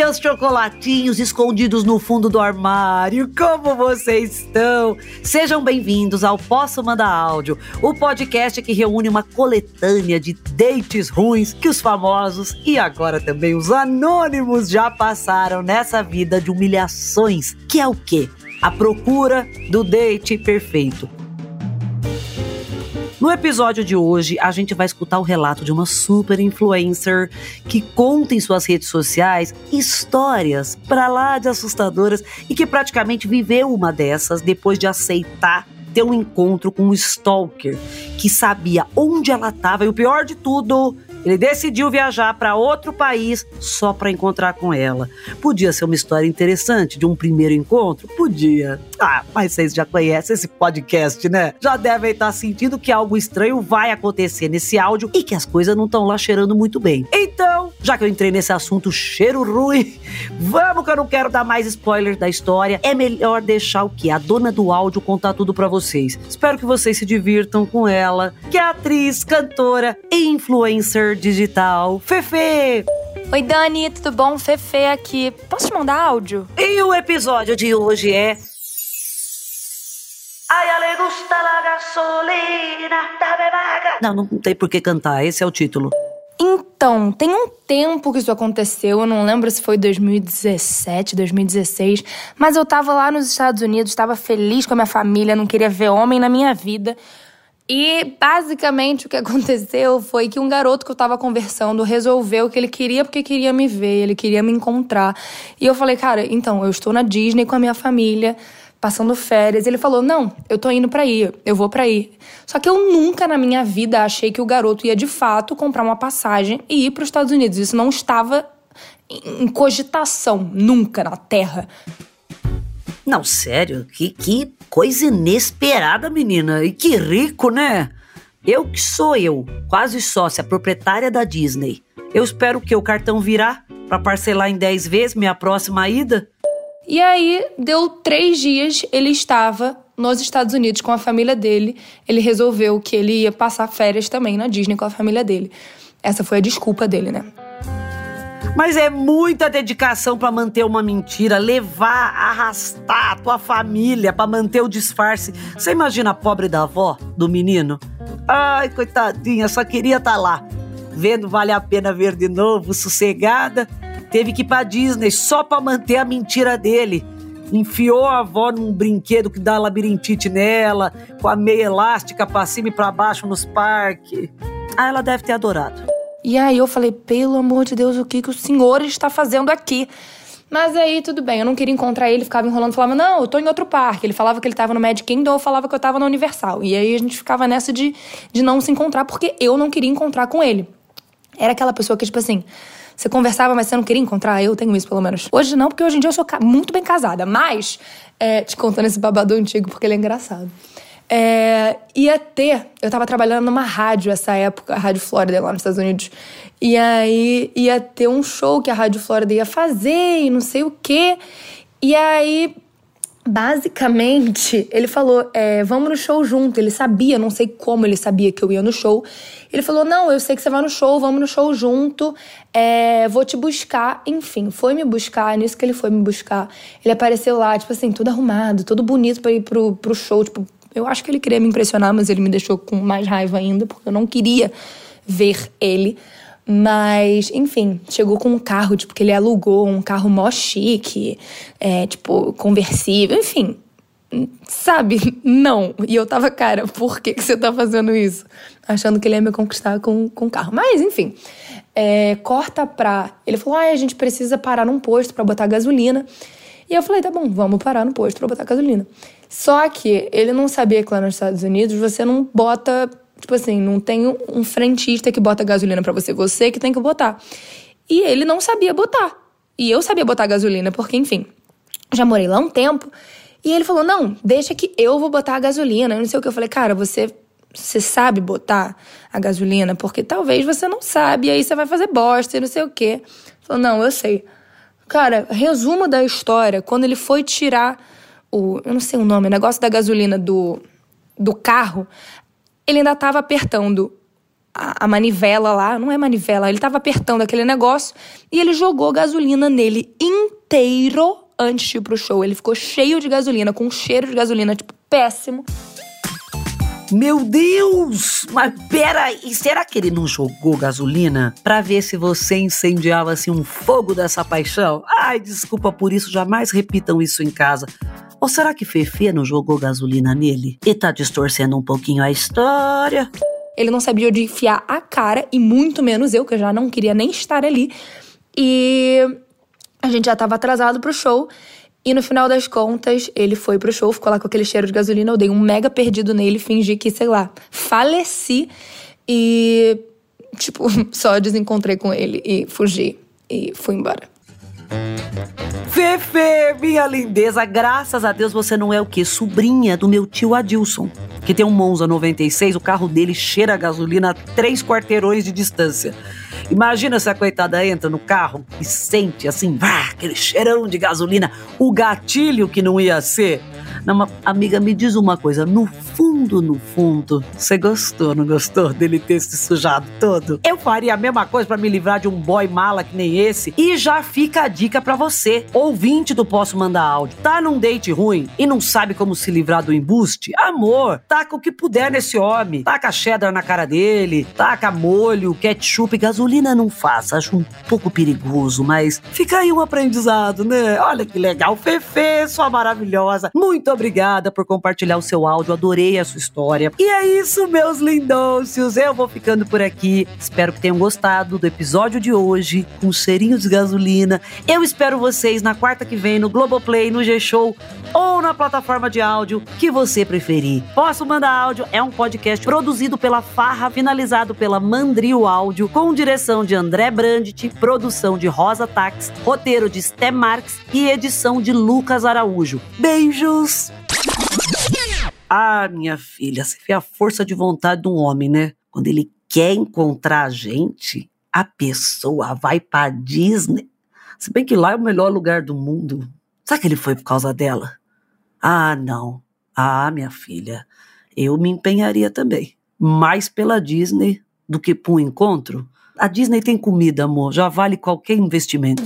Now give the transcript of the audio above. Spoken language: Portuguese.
meus chocolatinhos escondidos no fundo do armário, como vocês estão? Sejam bem-vindos ao Posso Mandar Áudio, o podcast que reúne uma coletânea de dates ruins que os famosos e agora também os anônimos já passaram nessa vida de humilhações, que é o quê? A procura do date perfeito. No episódio de hoje, a gente vai escutar o relato de uma super influencer que conta em suas redes sociais histórias para lá de assustadoras e que praticamente viveu uma dessas depois de aceitar ter um encontro com um stalker que sabia onde ela estava e o pior de tudo, ele decidiu viajar para outro país só para encontrar com ela. Podia ser uma história interessante de um primeiro encontro? Podia. Ah, mas vocês já conhecem esse podcast, né? Já devem estar sentindo que algo estranho vai acontecer nesse áudio e que as coisas não estão lá cheirando muito bem. Então, já que eu entrei nesse assunto cheiro ruim, vamos que eu não quero dar mais spoiler da história. É melhor deixar o que? A dona do áudio contar tudo para vocês. Espero que vocês se divirtam com ela, que é atriz, cantora e influencer digital. Fefe! Oi, Dani, tudo bom? Fefe aqui. Posso te mandar áudio? E o episódio de hoje é. Ai, ale gusta la gasolina, dame vaga. Não, não tem por que cantar, esse é o título. Então, tem um tempo que isso aconteceu, eu não lembro se foi 2017, 2016, mas eu tava lá nos Estados Unidos, tava feliz com a minha família, não queria ver homem na minha vida. E basicamente o que aconteceu foi que um garoto que eu tava conversando resolveu que ele queria porque queria me ver, ele queria me encontrar. E eu falei, cara, então, eu estou na Disney com a minha família, passando férias. Ele falou: "Não, eu tô indo para ir, eu vou para ir". Só que eu nunca na minha vida achei que o garoto ia de fato comprar uma passagem e ir para os Estados Unidos. Isso não estava em cogitação nunca na Terra. Não, sério, que, que coisa inesperada, menina. E que rico, né? Eu que sou eu, quase sócia, proprietária da Disney. Eu espero que o cartão virá para parcelar em 10 vezes minha próxima ida. E aí, deu três dias, ele estava nos Estados Unidos com a família dele. Ele resolveu que ele ia passar férias também na Disney com a família dele. Essa foi a desculpa dele, né? Mas é muita dedicação para manter uma mentira, levar, arrastar a tua família para manter o disfarce. Você imagina a pobre da avó do menino? Ai, coitadinha, só queria estar tá lá, vendo Vale a Pena Ver de novo, sossegada. Teve que ir pra Disney só para manter a mentira dele. Enfiou a avó num brinquedo que dá labirintite nela, com a meia elástica pra cima e pra baixo nos parques. Ah, ela deve ter adorado. E aí eu falei, pelo amor de Deus, o que, que o senhor está fazendo aqui? Mas aí tudo bem, eu não queria encontrar ele, ficava enrolando, falava, não, eu tô em outro parque. Ele falava que ele tava no Magic Kingdom, eu falava que eu tava na Universal. E aí a gente ficava nessa de, de não se encontrar, porque eu não queria encontrar com ele. Era aquela pessoa que, tipo assim, você conversava, mas você não queria encontrar. Eu tenho isso, pelo menos. Hoje não, porque hoje em dia eu sou muito bem casada. Mas, é, te contando esse babado antigo, porque ele é engraçado. É, ia ter, eu tava trabalhando numa rádio essa época, a Rádio Flórida lá nos Estados Unidos. E aí ia ter um show que a Rádio Flórida ia fazer e não sei o quê. E aí, basicamente, ele falou: é, vamos no show junto. Ele sabia, não sei como ele sabia que eu ia no show. Ele falou: não, eu sei que você vai no show, vamos no show junto. É, vou te buscar. Enfim, foi me buscar, nisso que ele foi me buscar. Ele apareceu lá, tipo assim, tudo arrumado, todo bonito pra ir pro, pro show, tipo eu acho que ele queria me impressionar, mas ele me deixou com mais raiva ainda, porque eu não queria ver ele. Mas, enfim, chegou com um carro, tipo, que ele alugou, um carro mó chique, é, tipo, conversível, enfim. Sabe? Não. E eu tava, cara, por que, que você tá fazendo isso? Achando que ele ia me conquistar com, com o carro. Mas, enfim. É, corta pra. Ele falou: ah, a gente precisa parar num posto para botar gasolina. E eu falei: tá bom, vamos parar no posto pra botar gasolina. Só que ele não sabia que lá nos Estados Unidos você não bota, tipo assim, não tem um frentista que bota gasolina para você, você que tem que botar. E ele não sabia botar. E eu sabia botar gasolina, porque, enfim, já morei lá um tempo. E ele falou: não, deixa que eu vou botar a gasolina. Eu não sei o que. Eu falei, cara, você, você sabe botar a gasolina? Porque talvez você não sabe, e aí você vai fazer bosta e não sei o quê. Falou, não, eu sei. Cara, resumo da história: quando ele foi tirar o. Eu não sei o nome, o negócio da gasolina do, do carro, ele ainda estava apertando a, a manivela lá, não é manivela, ele tava apertando aquele negócio e ele jogou gasolina nele inteiro antes de ir pro show. Ele ficou cheio de gasolina, com um cheiro de gasolina, tipo, péssimo. Meu Deus! Mas pera, e será que ele não jogou gasolina para ver se você incendiava assim um fogo dessa paixão? Ai, desculpa por isso, jamais repitam isso em casa. Ou será que Fefe não jogou gasolina nele e tá distorcendo um pouquinho a história? Ele não sabia onde enfiar a cara, e muito menos eu, que eu já não queria nem estar ali. E a gente já tava atrasado pro show. E no final das contas, ele foi pro show, ficou lá com aquele cheiro de gasolina. Eu dei um mega perdido nele, fingi que, sei lá, faleci. E, tipo, só desencontrei com ele e fugi. E fui embora. Fefe, minha lindeza, graças a Deus você não é o quê? Sobrinha do meu tio Adilson, que tem um Monza 96, o carro dele cheira a gasolina a três quarteirões de distância. Imagina se a coitada entra no carro e sente assim, vá, aquele cheirão de gasolina, o gatilho que não ia ser. Não, amiga, me diz uma coisa, no fundo, no fundo, você gostou, não gostou dele ter se sujado todo? Eu faria a mesma coisa para me livrar de um boy mala que nem esse. E já fica a dica para você, ouvinte do Posso Mandar Áudio. Tá num date ruim e não sabe como se livrar do embuste? Amor, taca o que puder nesse homem. Taca cheddar na cara dele, taca molho, ketchup, gasolina não faça. Acho um pouco perigoso, mas fica aí um aprendizado, né? Olha que legal. Fefe, sua maravilhosa. Muito muito obrigada por compartilhar o seu áudio, adorei a sua história. E é isso, meus lindôcios. Eu vou ficando por aqui. Espero que tenham gostado do episódio de hoje, com cheirinho de gasolina. Eu espero vocês na quarta que vem no Globoplay, no G-Show ou na plataforma de áudio que você preferir. Posso Mandar Áudio é um podcast produzido pela Farra, finalizado pela Mandrio Áudio, com direção de André Brandt, produção de Rosa Tax, roteiro de Sté Marques e edição de Lucas Araújo. Beijos! Ah, minha filha, você vê a força de vontade de um homem, né? Quando ele quer encontrar a gente, a pessoa vai pra Disney. Se bem que lá é o melhor lugar do mundo. Será que ele foi por causa dela? Ah, não. Ah, minha filha, eu me empenharia também. Mais pela Disney do que por um encontro. A Disney tem comida, amor, já vale qualquer investimento.